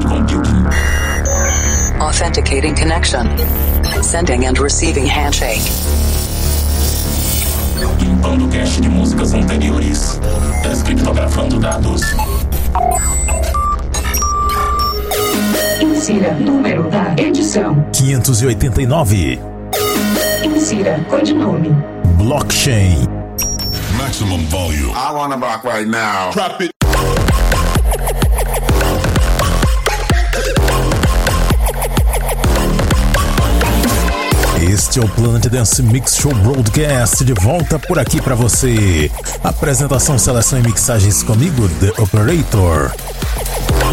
cloud computing. Authenticating connection. Sending and receiving handshake. Limpando cache de músicas anteriores. Descriptografando dados. Insira número da edição. 589. Insira codinome. Blockchain. Maximum volume. I wanna rock right now. Drop it. Este é o Planet Dance Mix Show Broadcast de volta por aqui para você. Apresentação, seleção e mixagens comigo, The Operator.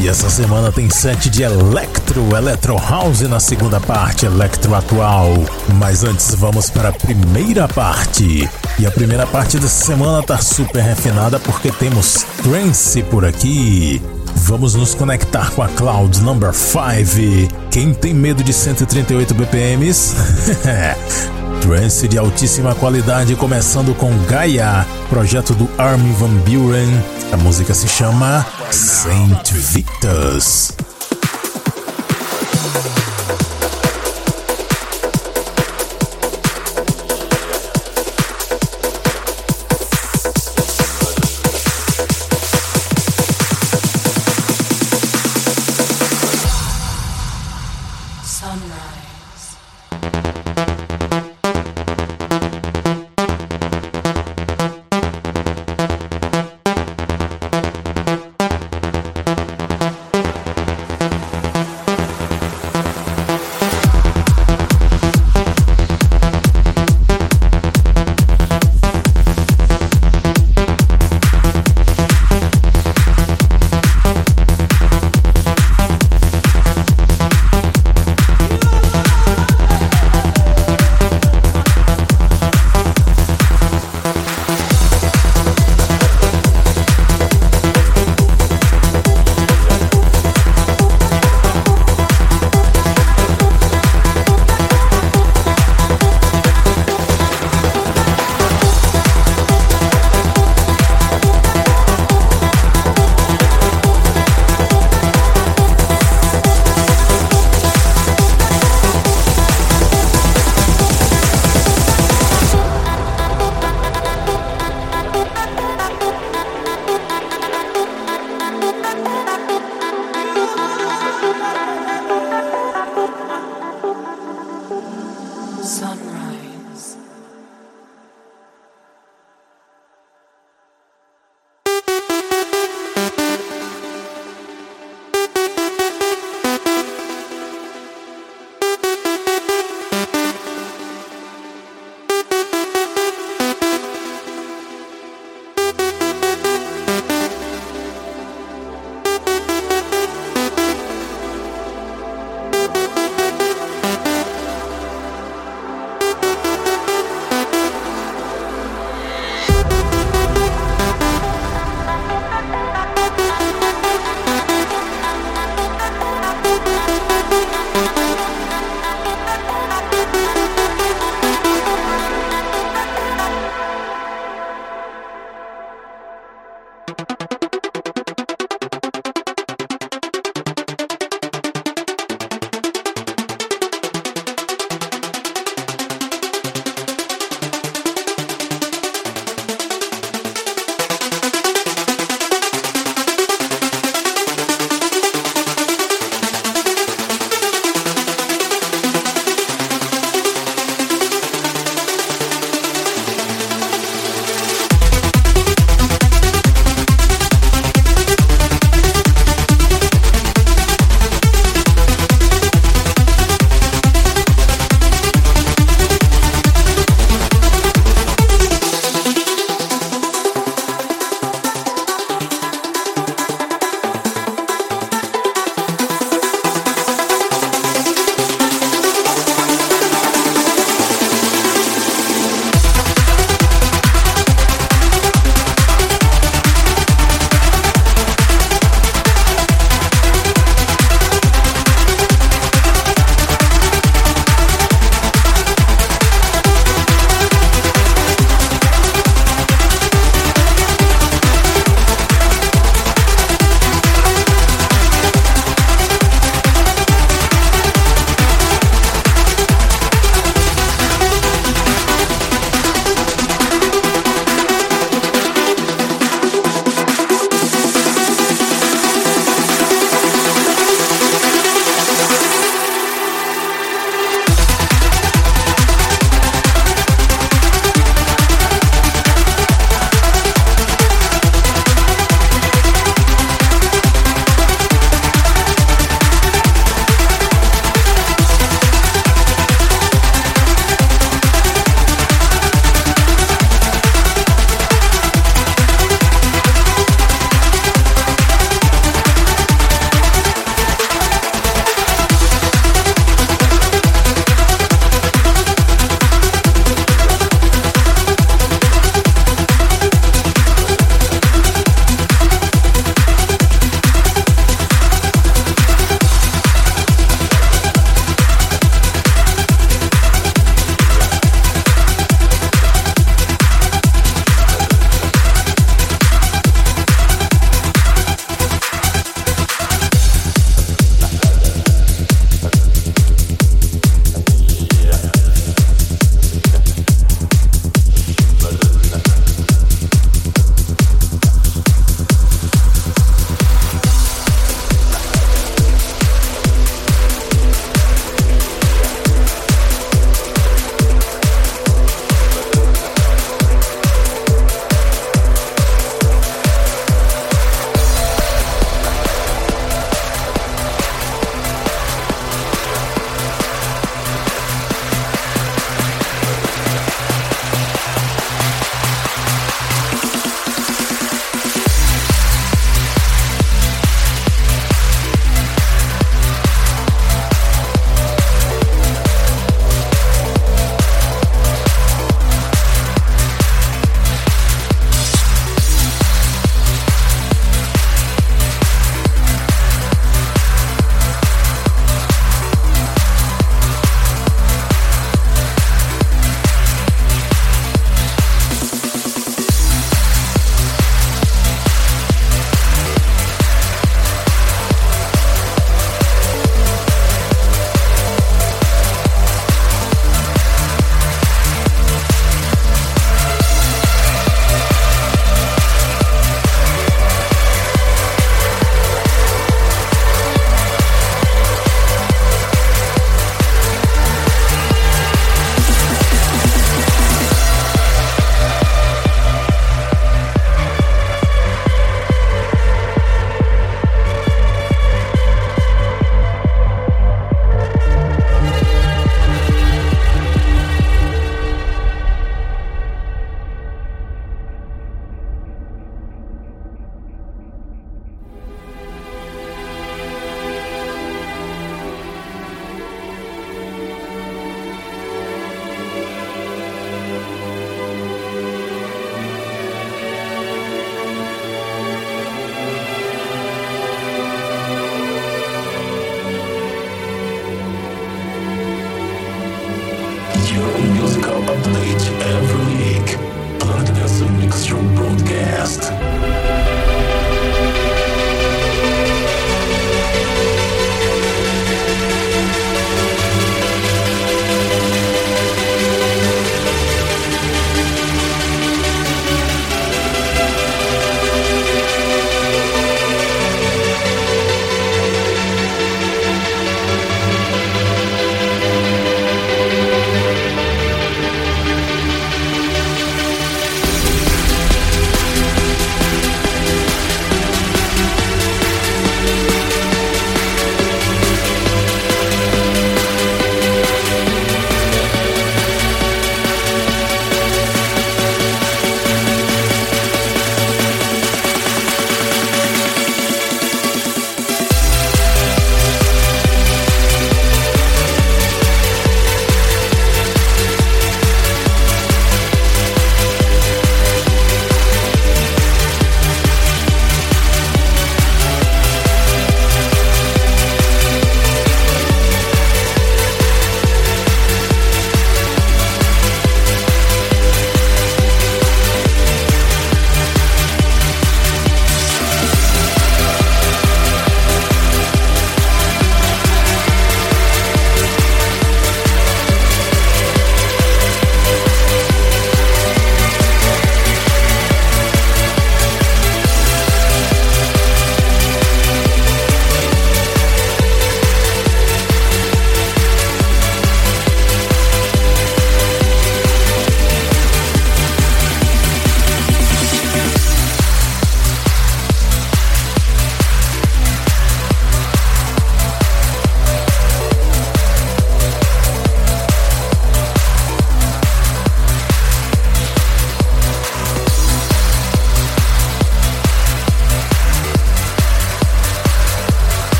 E essa semana tem set de Electro, Electro House na segunda parte, Electro Atual. Mas antes vamos para a primeira parte. E a primeira parte dessa semana tá super refinada porque temos Trance por aqui. Vamos nos conectar com a Cloud Number 5. Quem tem medo de 138 BPMs? Trance de altíssima qualidade, começando com Gaia, projeto do Armin Van Buren. A música se chama Saint Victus.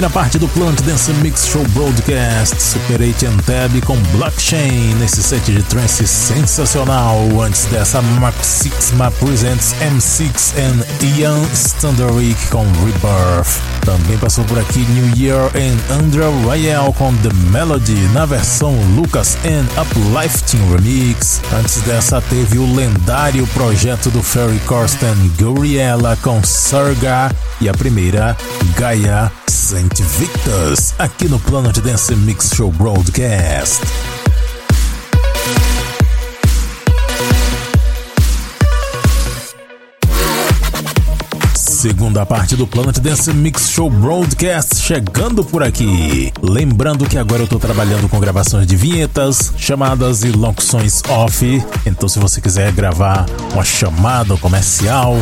Primeira parte do Plant Dance Mix Show Broadcast, Super 8 and Tab com Blockchain nesse set de trance sensacional. Antes dessa, Mark Sixma presents M6 and Ian Standardwick com Rebirth. Também passou por aqui New Year and Andra Royale com The Melody na versão Lucas and Uplifting Remix. Antes dessa, teve o lendário projeto do Ferry Corsten Guriella com Sarga e a primeira, Gaia Saint Victus, aqui no Planet Dance Mix Show Broadcast. Segunda parte do Planet Dance Mix Show Broadcast chegando por aqui. Lembrando que agora eu tô trabalhando com gravações de vinhetas, chamadas e locuções off. Então, se você quiser gravar uma chamada comercial,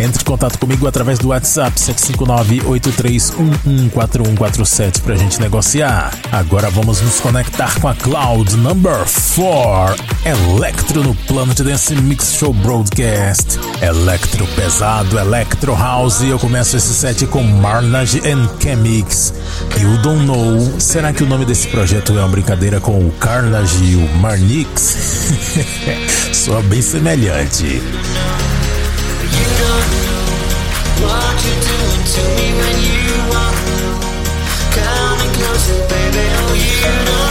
entre em contato comigo através do WhatsApp 759-8311-4147 pra gente negociar. Agora vamos nos conectar com a Cloud Number 4 Electro no Planet Dance Mix Show Broadcast. Electro pesado, Electro House. Eu começo esse set com Marnage and Chemix. You Don't Know. Será que o nome desse projeto é uma brincadeira com o Carnage e o Marnix? Soa bem semelhante. what you're doing to me when you walk Coming closer, baby, oh you know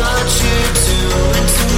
what you're doing to me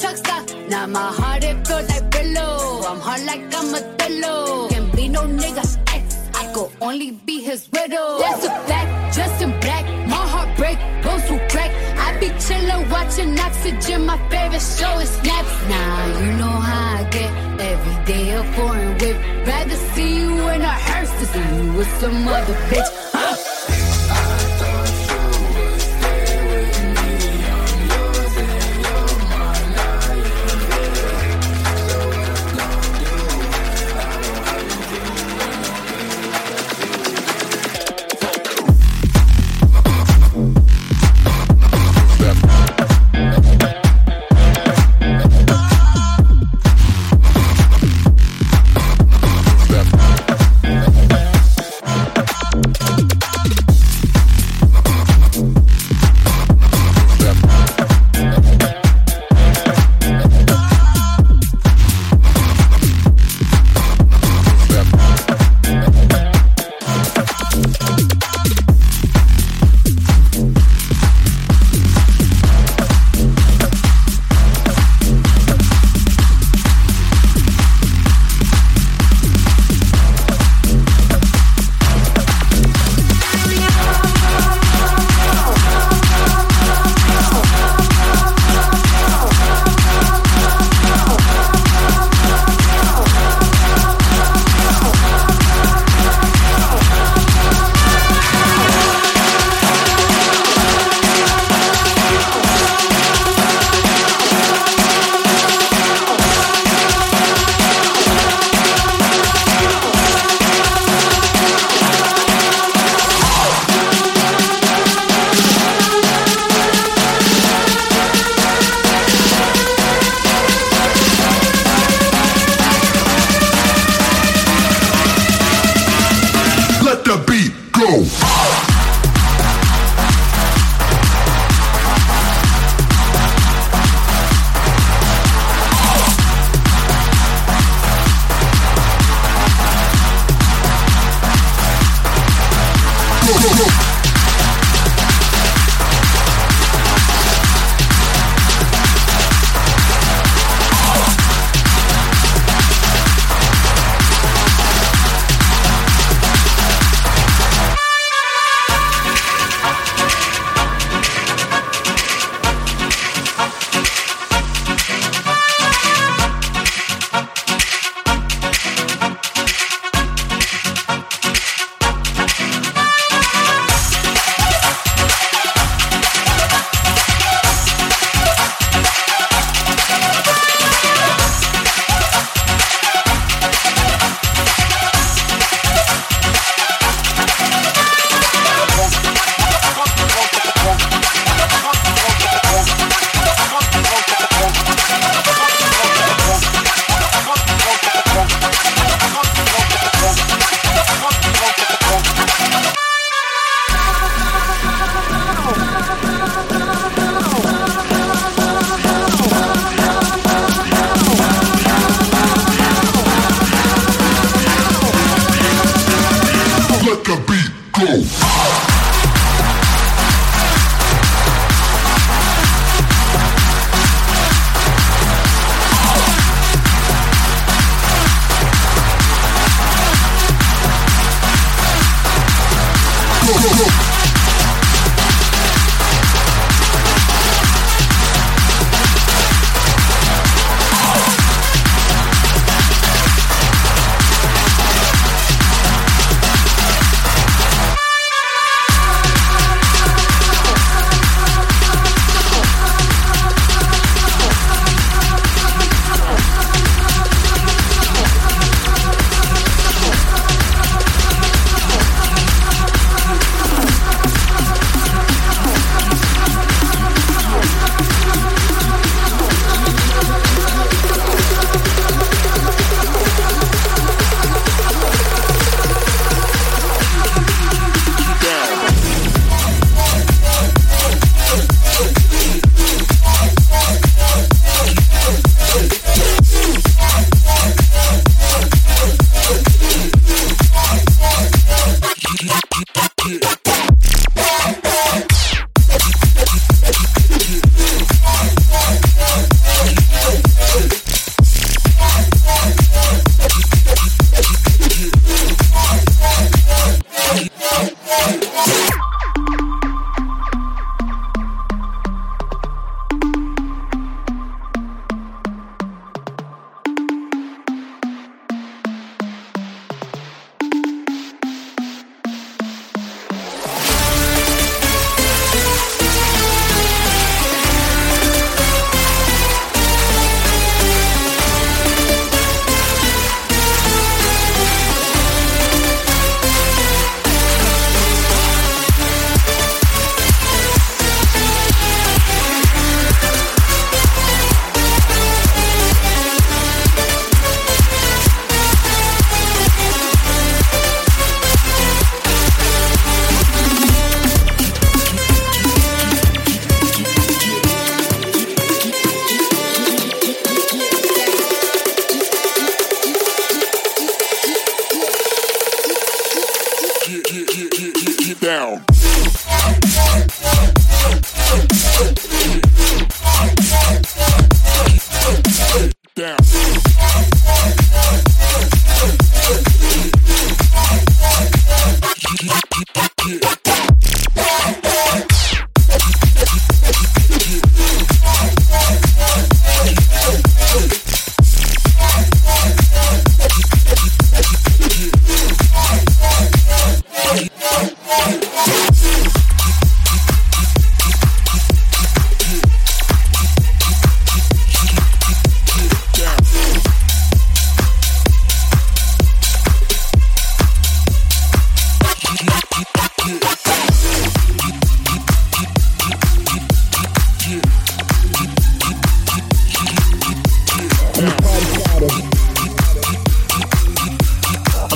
truck stop. Now my heart it feels like pillow. I'm hard like I'm a pillow. Can be no nigga. I could only be his widow. That's a fact, Just in black. My heart break, goes to crack. I be chillin', watching oxygen. My favorite show is Snap. Now nah, you know how I get. Every day a foreign whip. Rather see you in a hearse than see you with some other bitch.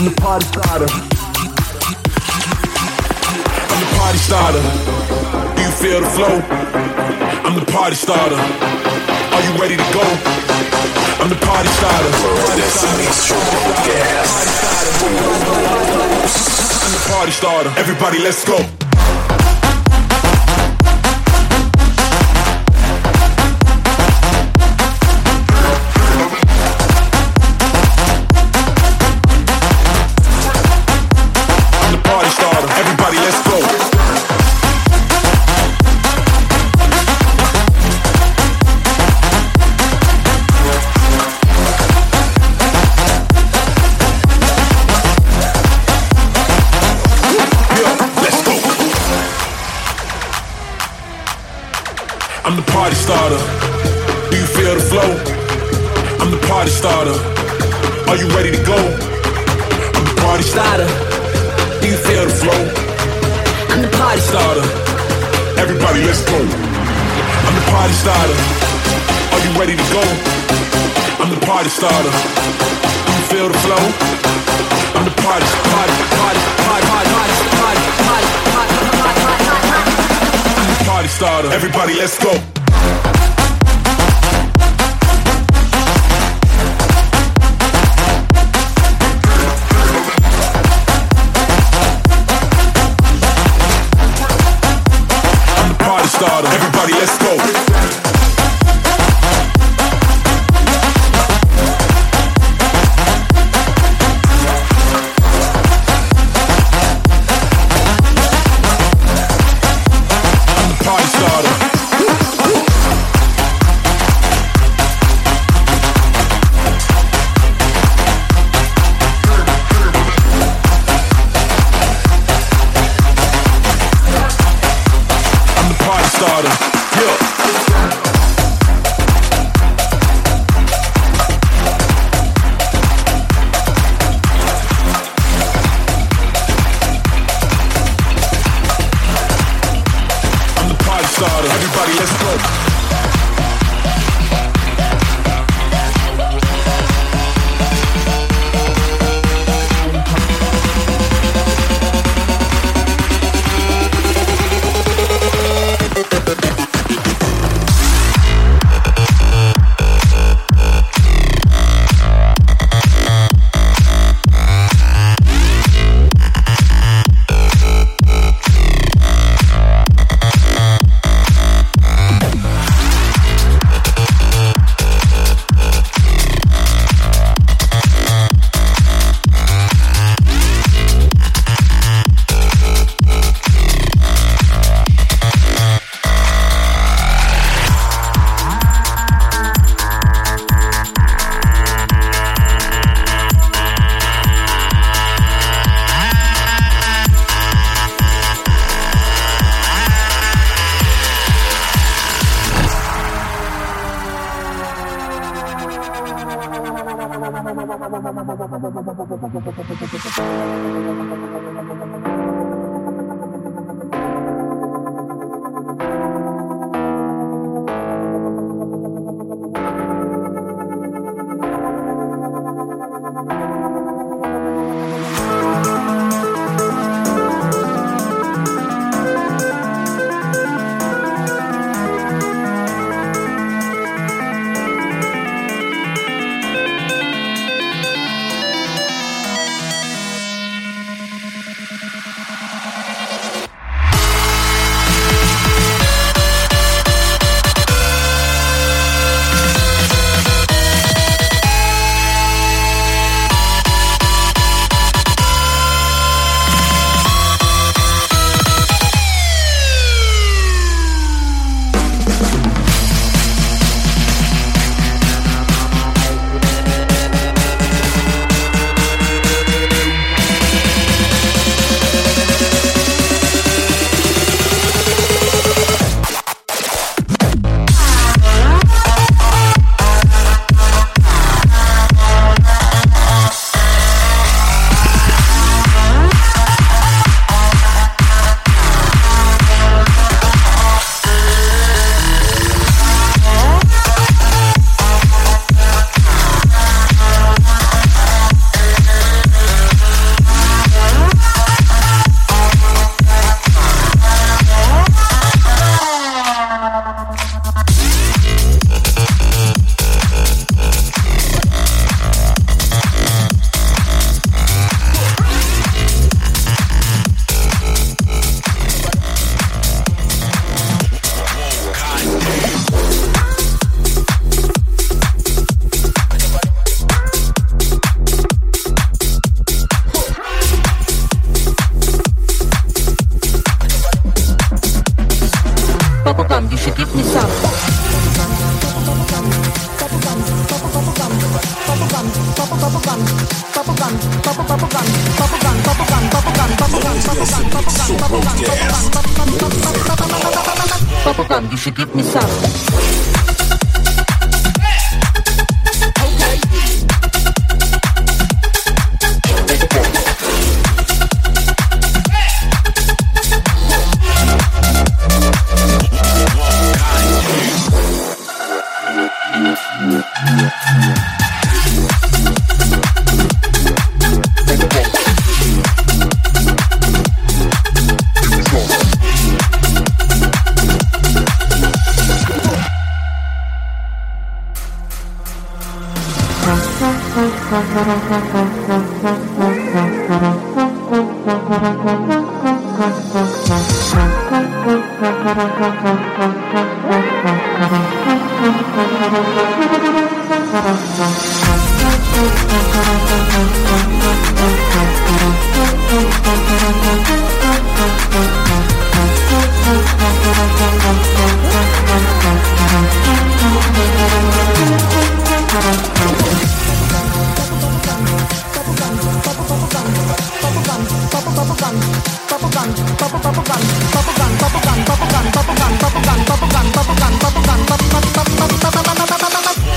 I'm the party starter. I'm the party starter. Do you feel the flow? I'm the party starter. Are you ready to go? I'm the party starter. Party starter. I'm the party starter. Everybody, let's go. Everybody, let's go.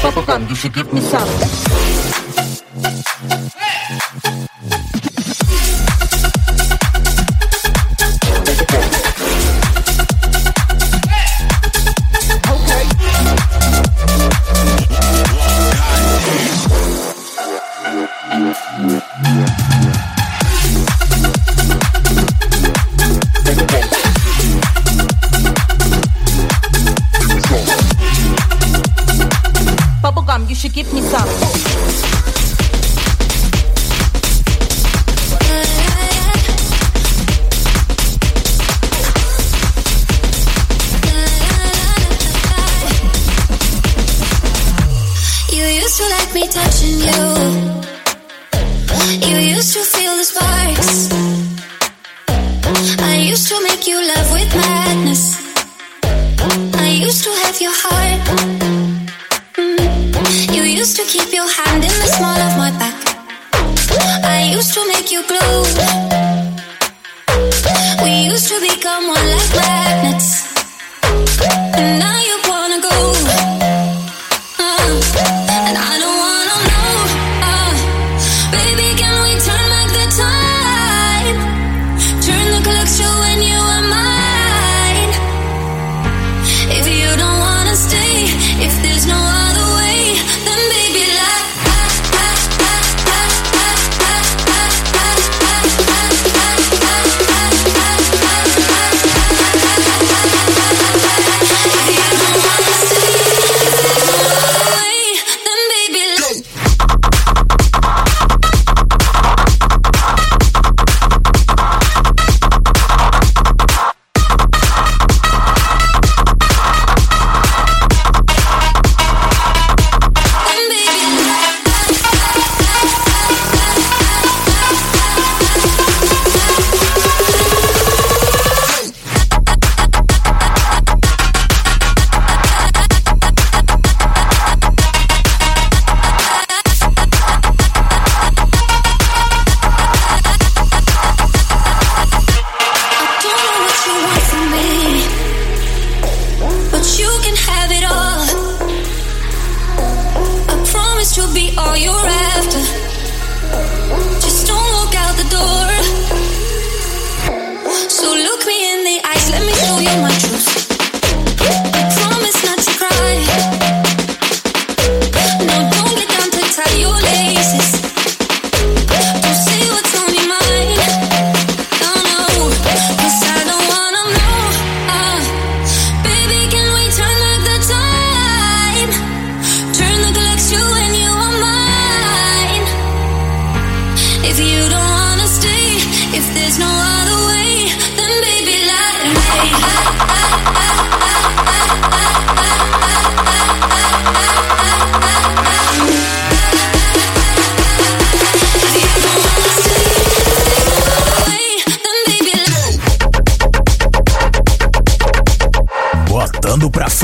Bubblegum, you should give me some. Hey!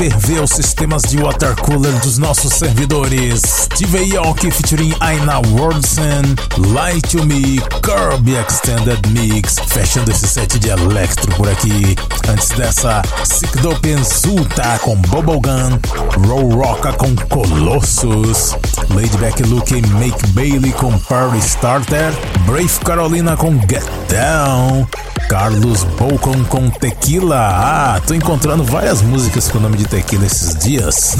Ferver os sistemas de water cooler dos nossos servidores. Steve Aoki featuring Aina Wordson, Light to Me, Kirby Extended Mix, fechando esse set de electro por aqui. Antes dessa, Sick Dope Zulta com Bubblegum, Roll Rocka com Colossus, Laidback Luke Make Bailey com Party Starter, Brave Carolina com Get Down, Carlos Bolcon com Tequila. Ah, tô encontrando várias músicas com o nome de Tequila esses dias.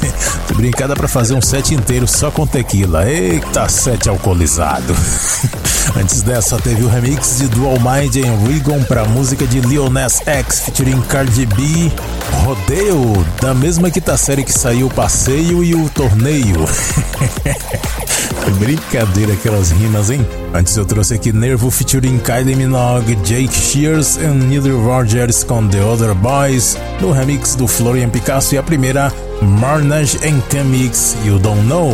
Brincada para fazer um set inteiro só com Tequila. Eita, set alcoolizado. Antes dessa, teve o remix de Dual Mind em Rigon para música de Nas X featuring Cardi B, Rodeio, da mesma quinta série que saiu o passeio e o torneio. Brincadeira aquelas rimas, hein? Antes eu trouxe aqui Nervo featuring Kylie Minogue, Jake Shears e Neil Rogers com The Other Boys, no remix do Florian Picasso e a primeira Marnage and Mix You Don't Know.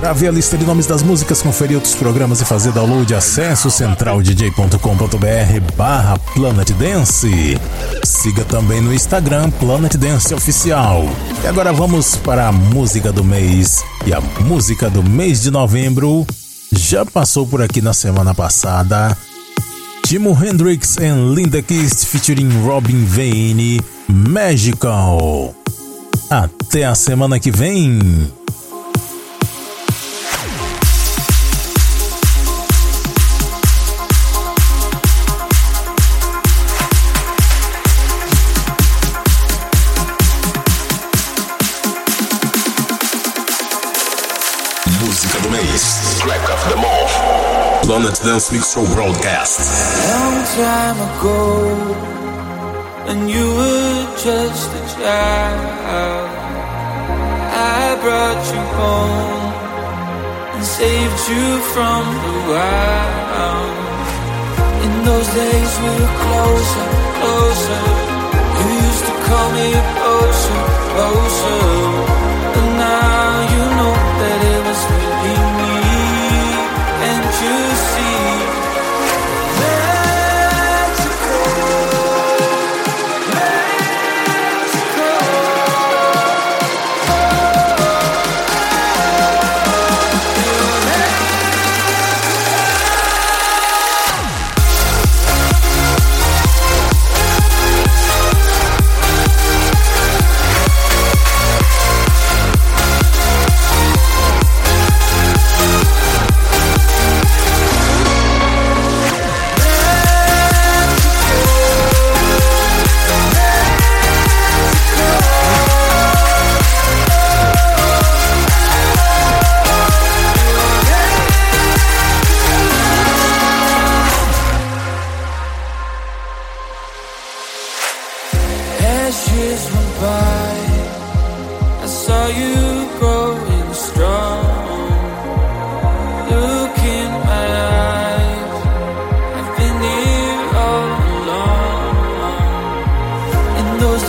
Para ver a lista de nomes das músicas, conferir outros programas e fazer download, acesso centraldj.com.br barra Planet Dance. Siga também no Instagram Planet Dance Oficial. E agora vamos para a música do mês. E a música do mês de novembro já passou por aqui na semana passada. Timo Hendrix e Linda Kist featuring Robin Vane, Magical. Até a semana que vem. Planet Dance Mix Show broadcast. Long time ago, when you were just a child, I brought you home and saved you from the wild. In those days, we were closer, closer. You used to call me closer, closer.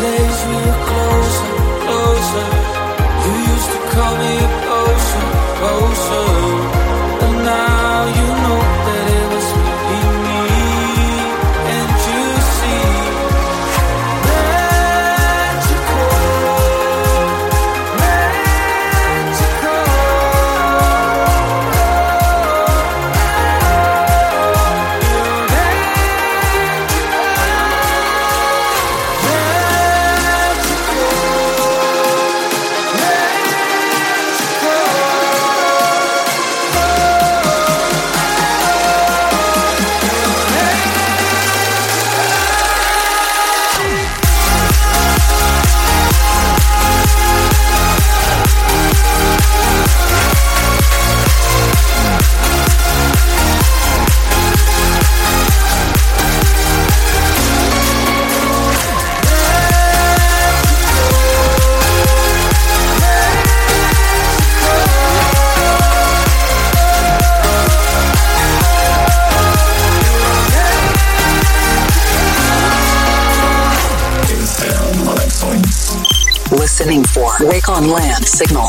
days we were closer, closer. You used to call me. On Land signal.